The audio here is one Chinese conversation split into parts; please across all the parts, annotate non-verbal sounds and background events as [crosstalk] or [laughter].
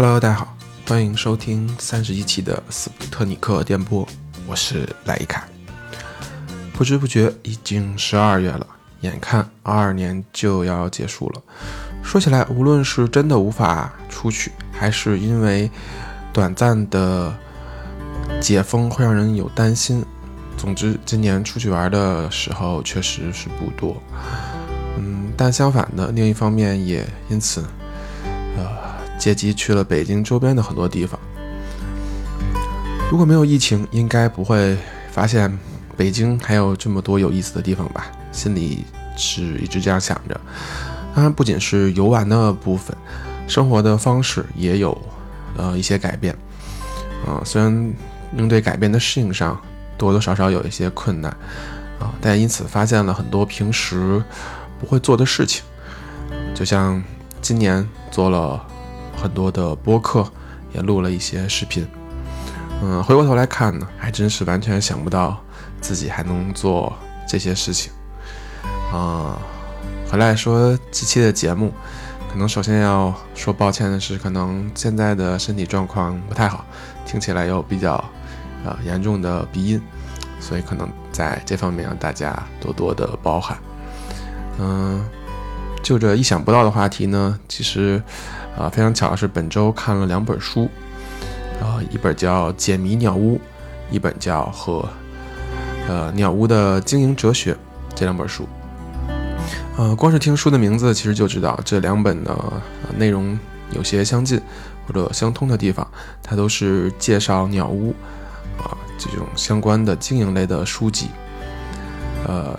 Hello，大家好，欢迎收听三十一期的斯普特尼克电波，我是莱伊卡。不知不觉已经十二月了，眼看二二年就要结束了。说起来，无论是真的无法出去，还是因为短暂的解封会让人有担心，总之，今年出去玩的时候确实是不多。嗯，但相反的，另一方面也因此，呃，借机去了北京周边的很多地方。如果没有疫情，应该不会发现北京还有这么多有意思的地方吧？心里是一直这样想着。当然，不仅是游玩的部分，生活的方式也有呃一些改变。啊，虽然应对改变的适应上多多少少有一些困难啊，但因此发现了很多平时不会做的事情，就像今年做了很多的播客，也录了一些视频。嗯，回过头来看呢，还真是完全想不到自己还能做这些事情。啊，回来说这期的节目，可能首先要说抱歉的是，可能现在的身体状况不太好，听起来有比较呃严重的鼻音，所以可能在这方面让大家多多的包涵。嗯，就这意想不到的话题呢，其实啊非常巧的是，本周看了两本书。啊，一本叫《解谜鸟屋》，一本叫《和呃鸟屋的经营哲学》这两本书。呃，光是听书的名字，其实就知道这两本呢内容有些相近或者相通的地方。它都是介绍鸟屋啊这种相关的经营类的书籍。呃，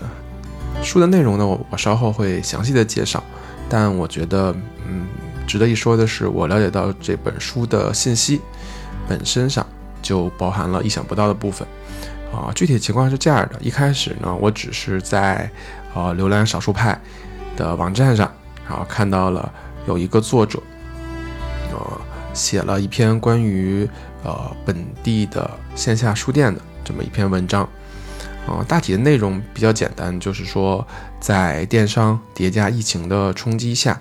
书的内容呢，我我稍后会详细的介绍。但我觉得，嗯，值得一说的是，我了解到这本书的信息。本身上就包含了意想不到的部分，啊，具体情况是这样的：一开始呢，我只是在呃浏览少数派的网站上，然后看到了有一个作者，呃，写了一篇关于呃本地的线下书店的这么一篇文章，啊，大体的内容比较简单，就是说在电商叠加疫情的冲击下。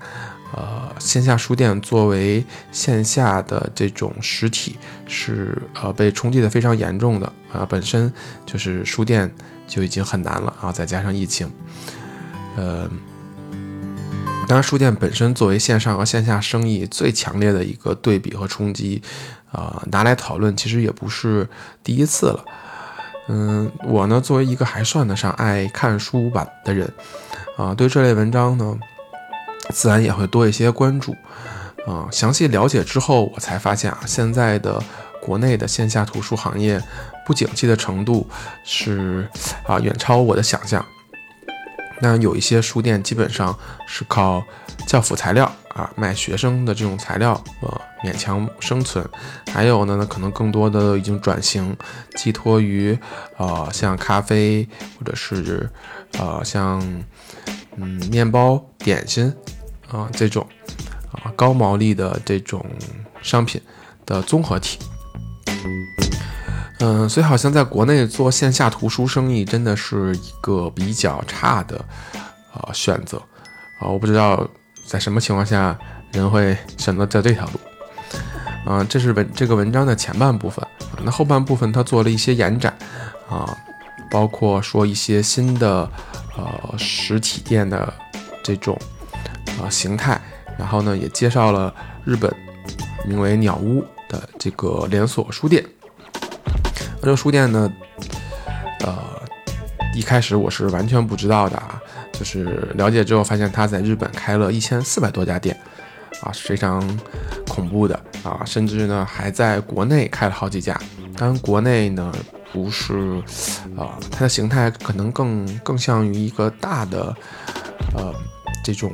呃，线下书店作为线下的这种实体，是呃被冲击的非常严重的啊。本身就是书店就已经很难了啊，再加上疫情，呃，当然书店本身作为线上和线下生意最强烈的一个对比和冲击，啊，拿来讨论其实也不是第一次了。嗯，我呢作为一个还算得上爱看书版的人，啊，对这类文章呢。自然也会多一些关注，啊，详细了解之后，我才发现啊，现在的国内的线下图书行业不景气的程度是啊，远超我的想象。那有一些书店基本上是靠教辅材料啊，卖学生的这种材料，呃，勉强生存。还有呢，那可能更多的已经转型，寄托于呃，像咖啡或者是呃，像嗯，面包、点心。啊，这种啊高毛利的这种商品的综合体，嗯，所以好像在国内做线下图书生意真的是一个比较差的啊选择啊，我不知道在什么情况下人会选择在这条路。啊，这是文这个文章的前半部分，那后半部分他做了一些延展啊，包括说一些新的呃实体店的这种。啊，形态，然后呢，也介绍了日本名为鸟屋的这个连锁书店。那这个书店呢，呃，一开始我是完全不知道的啊，就是了解之后发现他在日本开了一千四百多家店，啊，是非常恐怖的啊，甚至呢还在国内开了好几家。当然，国内呢不是，啊，它的形态可能更更像于一个大的，呃，这种。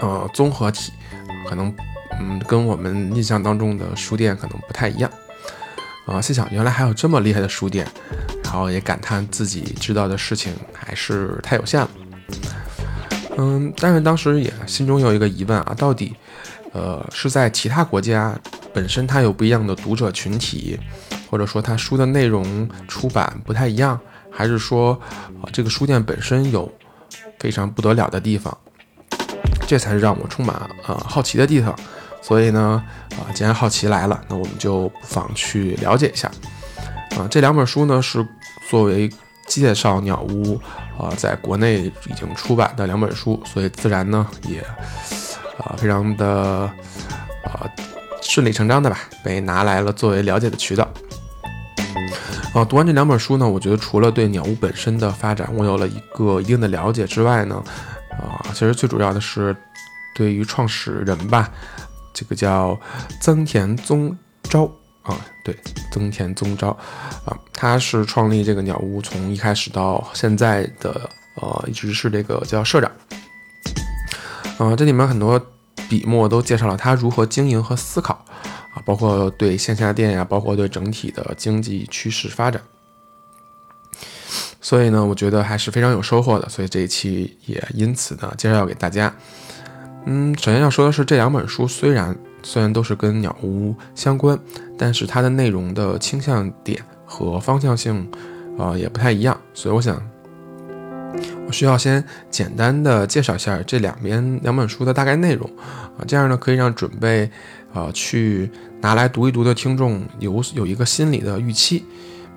呃，综合体可能，嗯，跟我们印象当中的书店可能不太一样。啊，心想原来还有这么厉害的书店，然后也感叹自己知道的事情还是太有限了。嗯，但是当时也心中有一个疑问啊，到底，呃，是在其他国家本身它有不一样的读者群体，或者说它书的内容出版不太一样，还是说，啊，这个书店本身有非常不得了的地方？这才是让我充满呃好奇的地方，所以呢，啊，既然好奇来了，那我们就不妨去了解一下。啊，这两本书呢是作为介绍鸟屋，啊，在国内已经出版的两本书，所以自然呢也，啊，非常的，啊，顺理成章的吧，被拿来了作为了解的渠道。啊，读完这两本书呢，我觉得除了对鸟屋本身的发展我有了一个一定的了解之外呢，啊，其实最主要的是对于创始人吧，这个叫增田宗昭啊，对，增田宗昭啊，他是创立这个鸟屋从一开始到现在的呃，一直是这个叫社长。啊，这里面很多笔墨都介绍了他如何经营和思考。啊，包括对线下店呀，包括对整体的经济趋势发展，所以呢，我觉得还是非常有收获的。所以这一期也因此呢，介绍给大家。嗯，首先要说的是，这两本书虽然虽然都是跟鸟屋相关，但是它的内容的倾向点和方向性，啊，也不太一样。所以我想，我需要先简单的介绍一下这两边两本书的大概内容，啊，这样呢可以让准备。啊，去拿来读一读的听众有有一个心理的预期，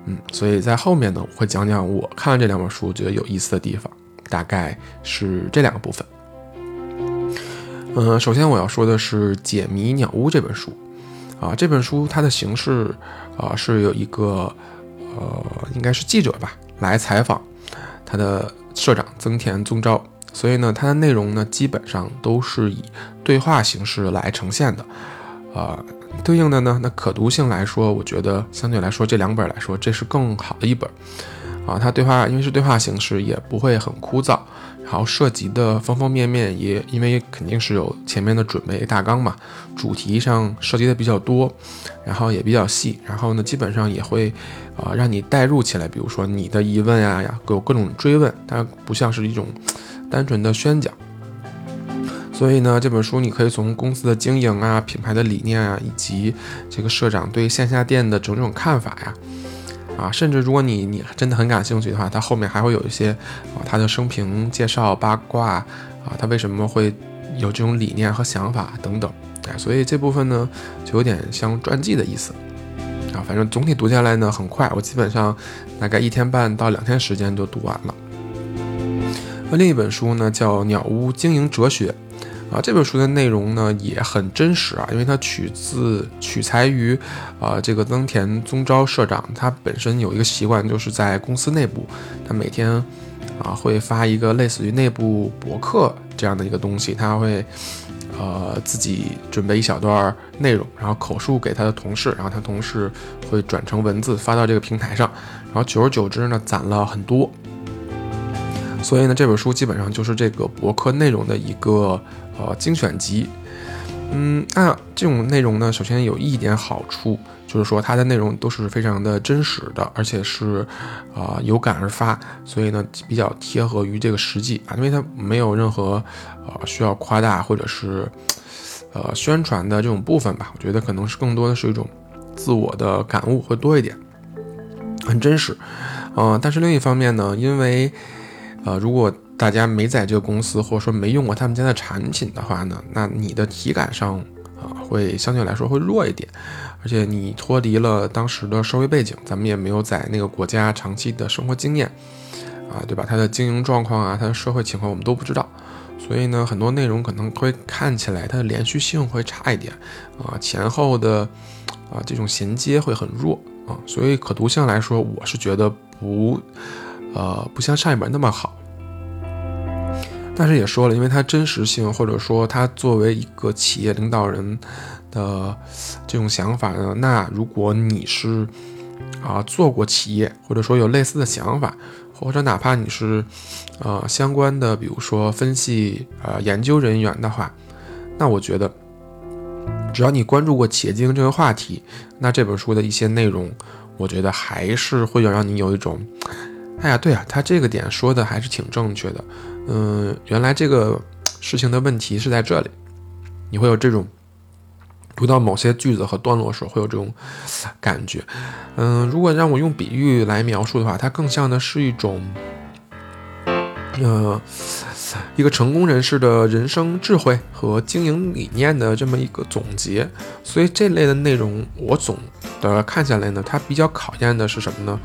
嗯，所以在后面呢，我会讲讲我看了这两本书觉得有意思的地方，大概是这两个部分。嗯，首先我要说的是《解谜鸟屋》这本书，啊，这本书它的形式啊是有一个呃，应该是记者吧来采访他的社长增田宗昭，所以呢，它的内容呢基本上都是以对话形式来呈现的。啊，对应的呢，那可读性来说，我觉得相对来说这两本来说，这是更好的一本。啊，它对话因为是对话形式，也不会很枯燥，然后涉及的方方面面也因为肯定是有前面的准备大纲嘛，主题上涉及的比较多，然后也比较细，然后呢，基本上也会啊让你代入起来，比如说你的疑问呀呀，有各种追问，它不像是一种单纯的宣讲。所以呢，这本书你可以从公司的经营啊、品牌的理念啊，以及这个社长对线下店的种种看法呀，啊甚至如果你你真的很感兴趣的话，它后面还会有一些啊他的生平介绍、八卦啊，他为什么会有这种理念和想法等等，哎，所以这部分呢就有点像传记的意思啊。反正总体读下来呢很快，我基本上大概一天半到两天时间就读完了。那另一本书呢叫《鸟屋经营哲学》。啊，这本书的内容呢也很真实啊，因为它取自取材于，啊，这个增田宗昭社长，他本身有一个习惯，就是在公司内部，他每天啊会发一个类似于内部博客这样的一个东西，他会呃自己准备一小段内容，然后口述给他的同事，然后他同事会转成文字发到这个平台上，然后久而久之呢攒了很多，所以呢这本书基本上就是这个博客内容的一个。呃，精选集，嗯，那这种内容呢，首先有一点好处，就是说它的内容都是非常的真实的，而且是啊有感而发，所以呢比较贴合于这个实际啊，因为它没有任何呃需要夸大或者是呃宣传的这种部分吧，我觉得可能是更多的是一种自我的感悟会多一点，很真实，嗯，但是另一方面呢，因为呃如果大家没在这个公司，或者说没用过他们家的产品的话呢，那你的体感上啊会相对来说会弱一点，而且你脱离了当时的社会背景，咱们也没有在那个国家长期的生活经验，啊，对吧？它的经营状况啊，它的社会情况我们都不知道，所以呢，很多内容可能会看起来它的连续性会差一点，啊，前后的啊这种衔接会很弱啊，所以可读性来说，我是觉得不，呃，不像上一本那么好。但是也说了，因为它真实性，或者说他作为一个企业领导人的这种想法呢，那如果你是啊做过企业，或者说有类似的想法，或者哪怕你是呃相关的，比如说分析呃研究人员的话，那我觉得只要你关注过企业经营这个话题，那这本书的一些内容，我觉得还是会有让你有一种，哎呀，对啊，他这个点说的还是挺正确的。嗯，原来这个事情的问题是在这里，你会有这种读到某些句子和段落时候会有这种感觉。嗯，如果让我用比喻来描述的话，它更像的是一种，呃，一个成功人士的人生智慧和经营理念的这么一个总结。所以这类的内容，我总的看下来呢，它比较考验的是什么呢？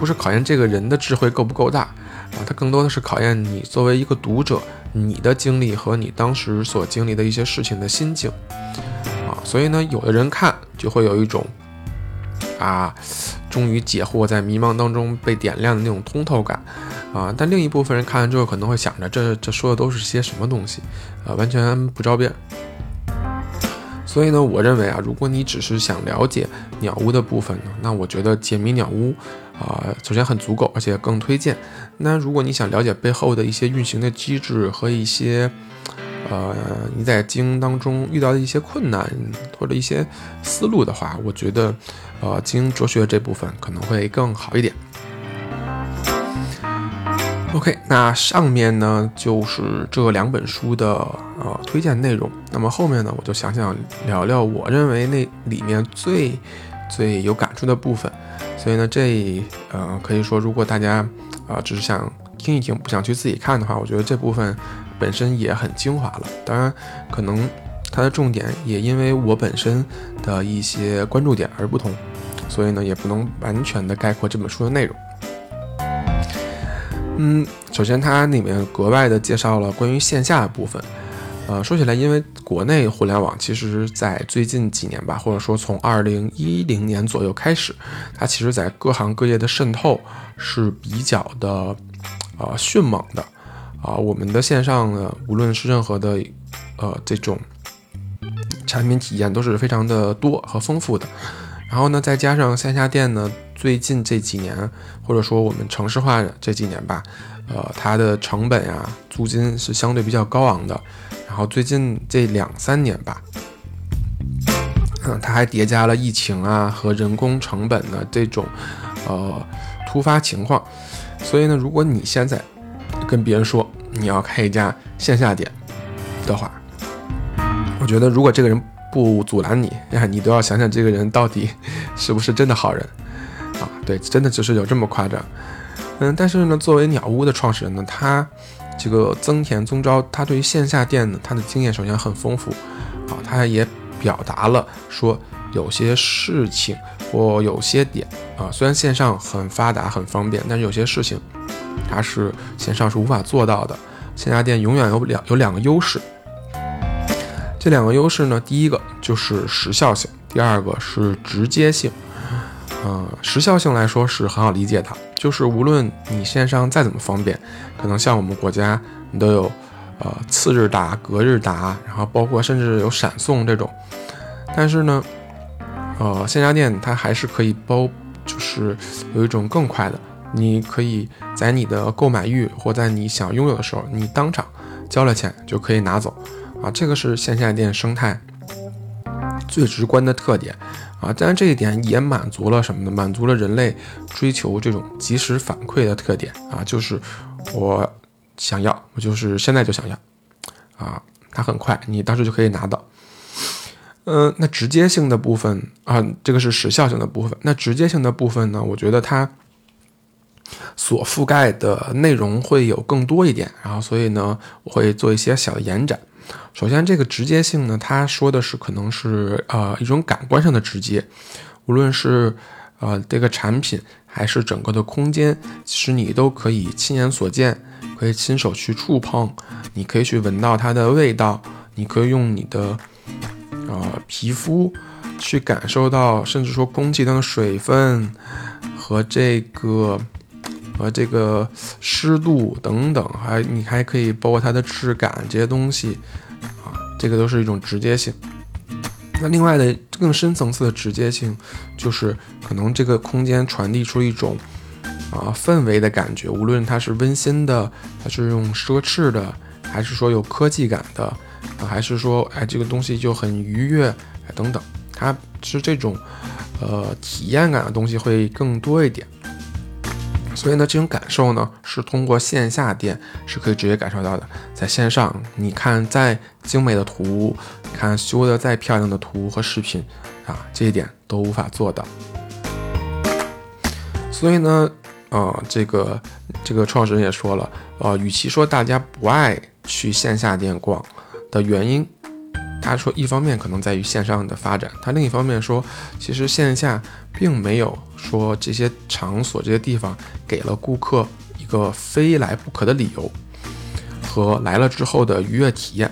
不是考验这个人的智慧够不够大啊，它更多的是考验你作为一个读者，你的经历和你当时所经历的一些事情的心境啊。所以呢，有的人看就会有一种啊。终于解惑，在迷茫当中被点亮的那种通透感，啊！但另一部分人看完之后可能会想着，这这说的都是些什么东西，啊，完全不着边。所以呢，我认为啊，如果你只是想了解鸟屋的部分呢，那我觉得解谜鸟屋啊，首先很足够，而且更推荐。那如果你想了解背后的一些运行的机制和一些，呃，你在经营当中遇到的一些困难或者一些思路的话，我觉得，呃，经营哲学这部分可能会更好一点。OK，那上面呢就是这两本书的呃推荐内容。那么后面呢，我就想想聊聊我认为那里面最最有感触的部分。所以呢，这呃可以说，如果大家啊只是想听一听，不想去自己看的话，我觉得这部分。本身也很精华了，当然，可能它的重点也因为我本身的一些关注点而不同，所以呢，也不能完全的概括这本书的内容。嗯，首先它里面格外的介绍了关于线下的部分。呃，说起来，因为国内互联网其实在最近几年吧，或者说从二零一零年左右开始，它其实在各行各业的渗透是比较的呃迅猛的。啊，我们的线上呢，无论是任何的，呃，这种产品体验都是非常的多和丰富的。然后呢，再加上线下店呢，最近这几年，或者说我们城市化这几年吧，呃，它的成本呀，租金是相对比较高昂的。然后最近这两三年吧，嗯，它还叠加了疫情啊和人工成本的这种呃突发情况。所以呢，如果你现在跟别人说你要开一家线下店的话，我觉得如果这个人不阻拦你呀，[laughs] 你都要想想这个人到底 [laughs] 是不是真的好人啊？对，真的就是有这么夸张。嗯，但是呢，作为鸟屋的创始人呢，他这个增田宗昭，他对于线下店呢，他的经验首先很丰富啊，他也表达了说有些事情或有些点啊，虽然线上很发达很方便，但是有些事情。它是线上是无法做到的，线下店永远有两有两个优势。这两个优势呢，第一个就是时效性，第二个是直接性。嗯，时效性来说是很好理解的，就是无论你线上再怎么方便，可能像我们国家你都有呃次日达、隔日达，然后包括甚至有闪送这种，但是呢，呃线下店它还是可以包，就是有一种更快的。你可以在你的购买欲或在你想拥有的时候，你当场交了钱就可以拿走，啊，这个是线下店生态最直观的特点，啊，当然这一点也满足了什么呢？满足了人类追求这种及时反馈的特点，啊，就是我想要，我就是现在就想要，啊，它很快，你当时就可以拿到。嗯，那直接性的部分啊，这个是时效性的部分，那直接性的部分呢，我觉得它。所覆盖的内容会有更多一点，然后所以呢，我会做一些小的延展。首先，这个直接性呢，它说的是可能是呃一种感官上的直接，无论是呃这个产品还是整个的空间，其实你都可以亲眼所见，可以亲手去触碰，你可以去闻到它的味道，你可以用你的呃皮肤去感受到，甚至说空气中的水分和这个。和这个湿度等等，还你还可以包括它的质感这些东西啊，这个都是一种直接性。那另外的更深层次的直接性，就是可能这个空间传递出一种啊氛围的感觉，无论它是温馨的，还是用奢侈的，还是说有科技感的，还是说哎这个东西就很愉悦，哎等等，它是这种呃体验感的东西会更多一点。所以呢，这种感受呢，是通过线下店是可以直接感受到的。在线上，你看再精美的图，看修的再漂亮的图和视频，啊，这一点都无法做到。所以呢，呃，这个这个创始人也说了，呃，与其说大家不爱去线下店逛的原因，他说一方面可能在于线上的发展，他另一方面说，其实线下并没有说这些场所这些地方给了顾客一个非来不可的理由和来了之后的愉悦体验。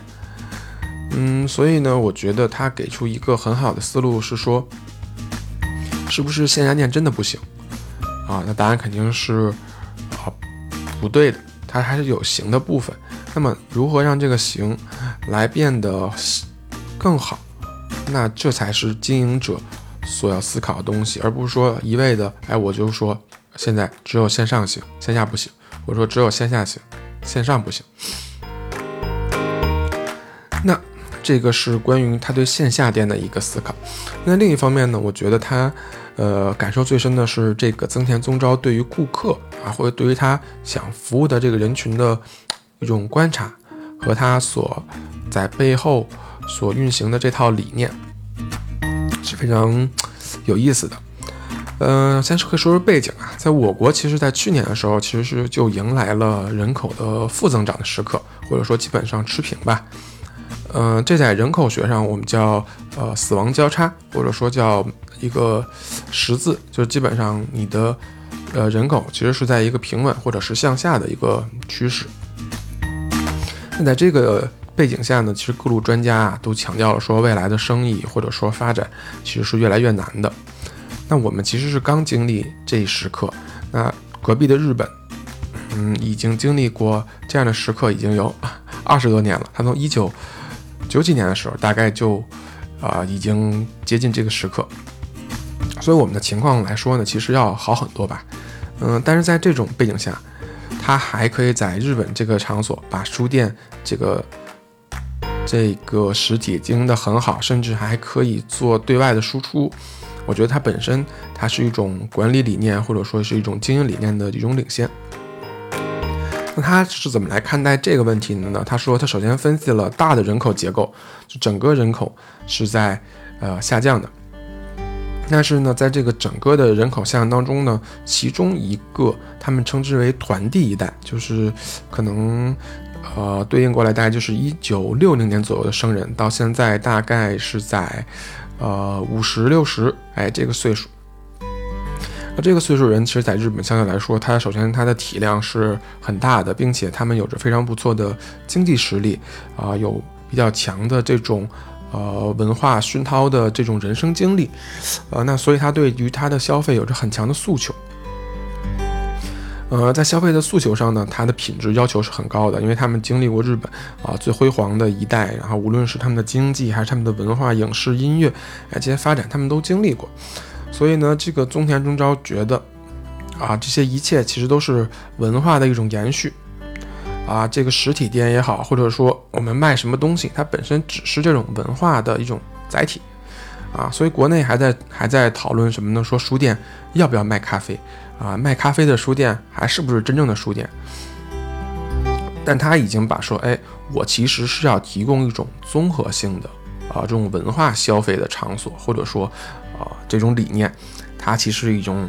嗯，所以呢，我觉得他给出一个很好的思路是说，是不是线下店真的不行啊？那答案肯定是啊不对的，它还是有行的部分。那么如何让这个行来变得更好？那这才是经营者所要思考的东西，而不是说一味的，哎，我就说现在只有线上行，线下不行；我说只有线下行，线上不行。那。这个是关于他对线下店的一个思考。那另一方面呢，我觉得他，呃，感受最深的是这个增田宗昭对于顾客啊，或者对于他想服务的这个人群的一种观察和他所在背后所运行的这套理念是非常有意思的。嗯，先可以说说背景啊，在我国，其实在去年的时候，其实是就迎来了人口的负增长的时刻，或者说基本上持平吧。嗯，这在人口学上我们叫呃死亡交叉，或者说叫一个十字，就是基本上你的呃人口其实是在一个平稳或者是向下的一个趋势。那在这个背景下呢，其实各路专家啊都强调了说，未来的生意或者说发展其实是越来越难的。那我们其实是刚经历这一时刻，那隔壁的日本，嗯，已经经历过这样的时刻已经有二十多年了，他从一九。九几年的时候，大概就，啊，已经接近这个时刻，所以我们的情况来说呢，其实要好很多吧，嗯，但是在这种背景下，他还可以在日本这个场所把书店这个这个实体经营的很好，甚至还可以做对外的输出，我觉得它本身它是一种管理理念，或者说是一种经营理念的一种领先。那他是怎么来看待这个问题的呢？他说，他首先分析了大的人口结构，就整个人口是在呃下降的。但是呢，在这个整个的人口下降当中呢，其中一个他们称之为团地一代，就是可能呃对应过来大概就是一九六零年左右的生人，到现在大概是在呃五十六十哎这个岁数。那这个岁数人，其实在日本相对来说，他首先他的体量是很大的，并且他们有着非常不错的经济实力，啊，有比较强的这种呃文化熏陶的这种人生经历，呃，那所以他对于他的消费有着很强的诉求。呃，在消费的诉求上呢，它的品质要求是很高的，因为他们经历过日本啊最辉煌的一代，然后无论是他们的经济还是他们的文化、影视、音乐，哎，这些发展他们都经历过。所以呢，这个宗田中昭觉得，啊，这些一切其实都是文化的一种延续，啊，这个实体店也好，或者说我们卖什么东西，它本身只是这种文化的一种载体，啊，所以国内还在还在讨论什么呢？说书店要不要卖咖啡，啊，卖咖啡的书店还是不是真正的书店？但他已经把说，哎，我其实是要提供一种综合性的，啊，这种文化消费的场所，或者说。啊，这种理念，它其实是一种，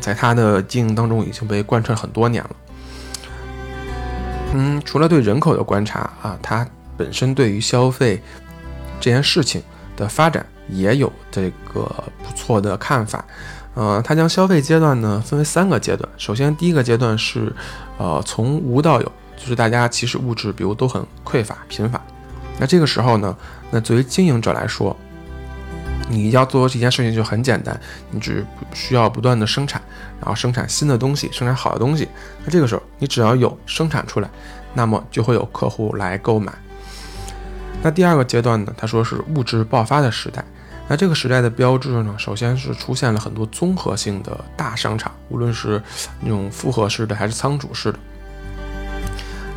在他的经营当中已经被贯彻很多年了。嗯，除了对人口的观察啊，他本身对于消费这件事情的发展也有这个不错的看法。呃，他将消费阶段呢分为三个阶段。首先，第一个阶段是，呃，从无到有，就是大家其实物质比如都很匮乏贫乏。那这个时候呢，那作为经营者来说，你要做这件事情就很简单，你只需要不断的生产，然后生产新的东西，生产好的东西。那这个时候，你只要有生产出来，那么就会有客户来购买。那第二个阶段呢？他说是物质爆发的时代。那这个时代的标志呢，首先是出现了很多综合性的大商场，无论是那种复合式的还是仓储式的。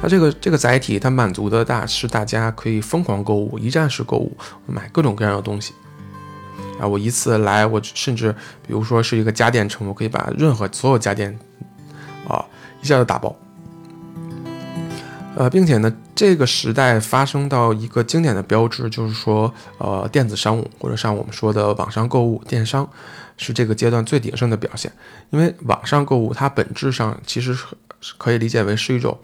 那这个这个载体，它满足的大是大家可以疯狂购物，一站式购物，买各种各样的东西。啊，我一次来，我甚至比如说是一个家电城，我可以把任何所有家电，啊，一下就打包。呃，并且呢，这个时代发生到一个经典的标志，就是说，呃，电子商务或者像我们说的网上购物、电商，是这个阶段最鼎盛的表现。因为网上购物它本质上其实是可以理解为是一种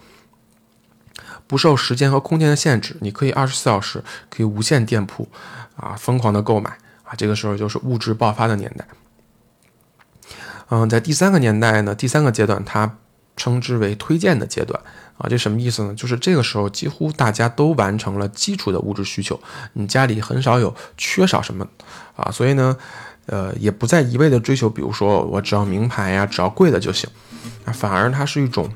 不受时间和空间的限制，你可以二十四小时可以无限店铺啊疯狂的购买啊，这个时候就是物质爆发的年代。嗯，在第三个年代呢，第三个阶段，它称之为推荐的阶段啊，这什么意思呢？就是这个时候几乎大家都完成了基础的物质需求，你家里很少有缺少什么啊，所以呢，呃，也不再一味的追求，比如说我只要名牌呀，只要贵的就行，啊，反而它是一种，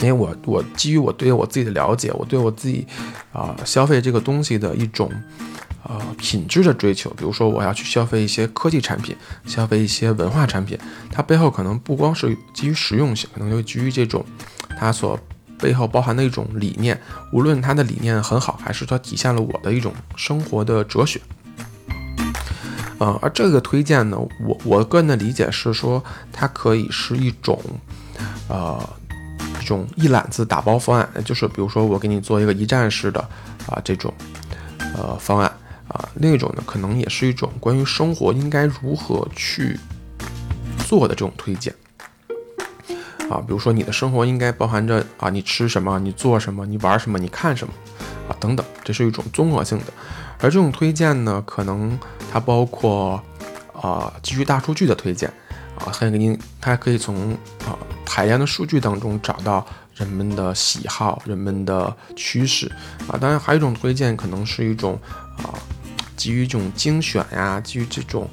因为我我基于我对我自己的了解，我对我自己啊消费这个东西的一种。呃，品质的追求，比如说我要去消费一些科技产品，消费一些文化产品，它背后可能不光是基于实用性，可能就基于这种它所背后包含的一种理念，无论它的理念很好，还是它体现了我的一种生活的哲学。呃，而这个推荐呢，我我个人的理解是说，它可以是一种，呃，一种一揽子打包方案，就是比如说我给你做一个一站式的啊这种呃方案。啊，另一种呢，可能也是一种关于生活应该如何去做的这种推荐。啊，比如说你的生活应该包含着啊，你吃什么，你做什么，你玩什么，你看什么，啊等等，这是一种综合性的。而这种推荐呢，可能它包括啊，基于大数据的推荐，啊，还给你，它可以从啊海量的数据当中找到人们的喜好、人们的趋势，啊，当然还有一种推荐，可能是一种啊。基于这种精选呀，基于这种，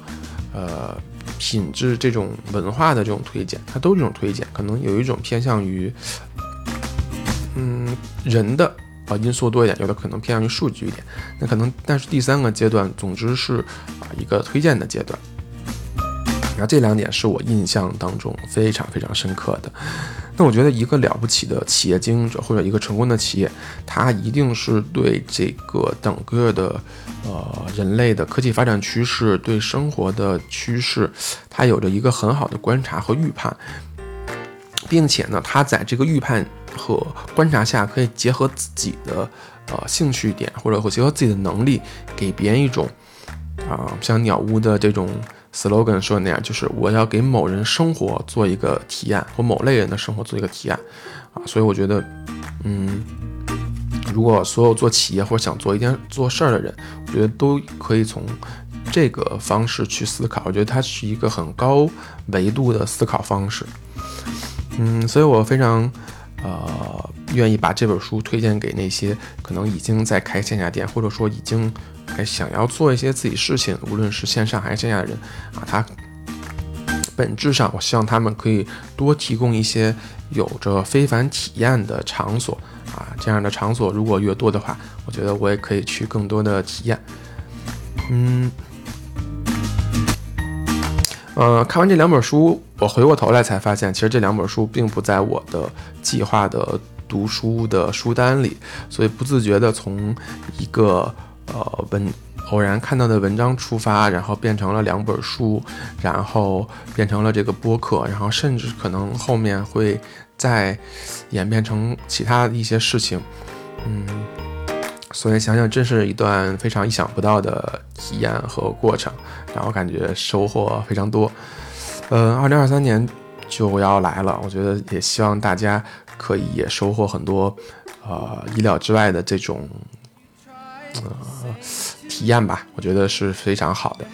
呃，品质这种文化的这种推荐，它都是这种推荐，可能有一种偏向于，嗯，人的啊因素多一点，有的可能偏向于数据一点。那可能，但是第三个阶段，总之是啊一个推荐的阶段。然后这两点是我印象当中非常非常深刻的。那我觉得一个了不起的企业经营者或者一个成功的企业，他一定是对这个整个的呃人类的科技发展趋势、对生活的趋势，他有着一个很好的观察和预判，并且呢，他在这个预判和观察下，可以结合自己的呃兴趣点，或者会结合自己的能力，给别人一种啊像鸟屋的这种。Slogan 说的那样，就是我要给某人生活做一个体验，或某类人的生活做一个体验，啊，所以我觉得，嗯，如果所有做企业或者想做一件做事儿的人，我觉得都可以从这个方式去思考。我觉得它是一个很高维度的思考方式，嗯，所以我非常呃愿意把这本书推荐给那些可能已经在开线下店，或者说已经。还想要做一些自己事情，无论是线上还是线下的人啊，他本质上，我希望他们可以多提供一些有着非凡体验的场所啊，这样的场所如果越多的话，我觉得我也可以去更多的体验。嗯，呃，看完这两本书，我回过头来才发现，其实这两本书并不在我的计划的读书的书单里，所以不自觉的从一个。呃，文偶然看到的文章出发，然后变成了两本书，然后变成了这个播客，然后甚至可能后面会再演变成其他的一些事情，嗯，所以想想真是一段非常意想不到的体验和过程，然后感觉收获非常多。呃，二零二三年就要来了，我觉得也希望大家可以也收获很多，呃，意料之外的这种。呃，体验吧，我觉得是非常好的。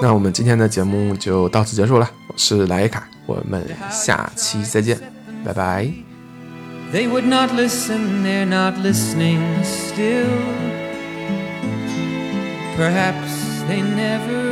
那我们今天的节目就到此结束了，我是莱卡，我们下期再见，拜拜。They would not listen, they're not listening still. Perhaps they never.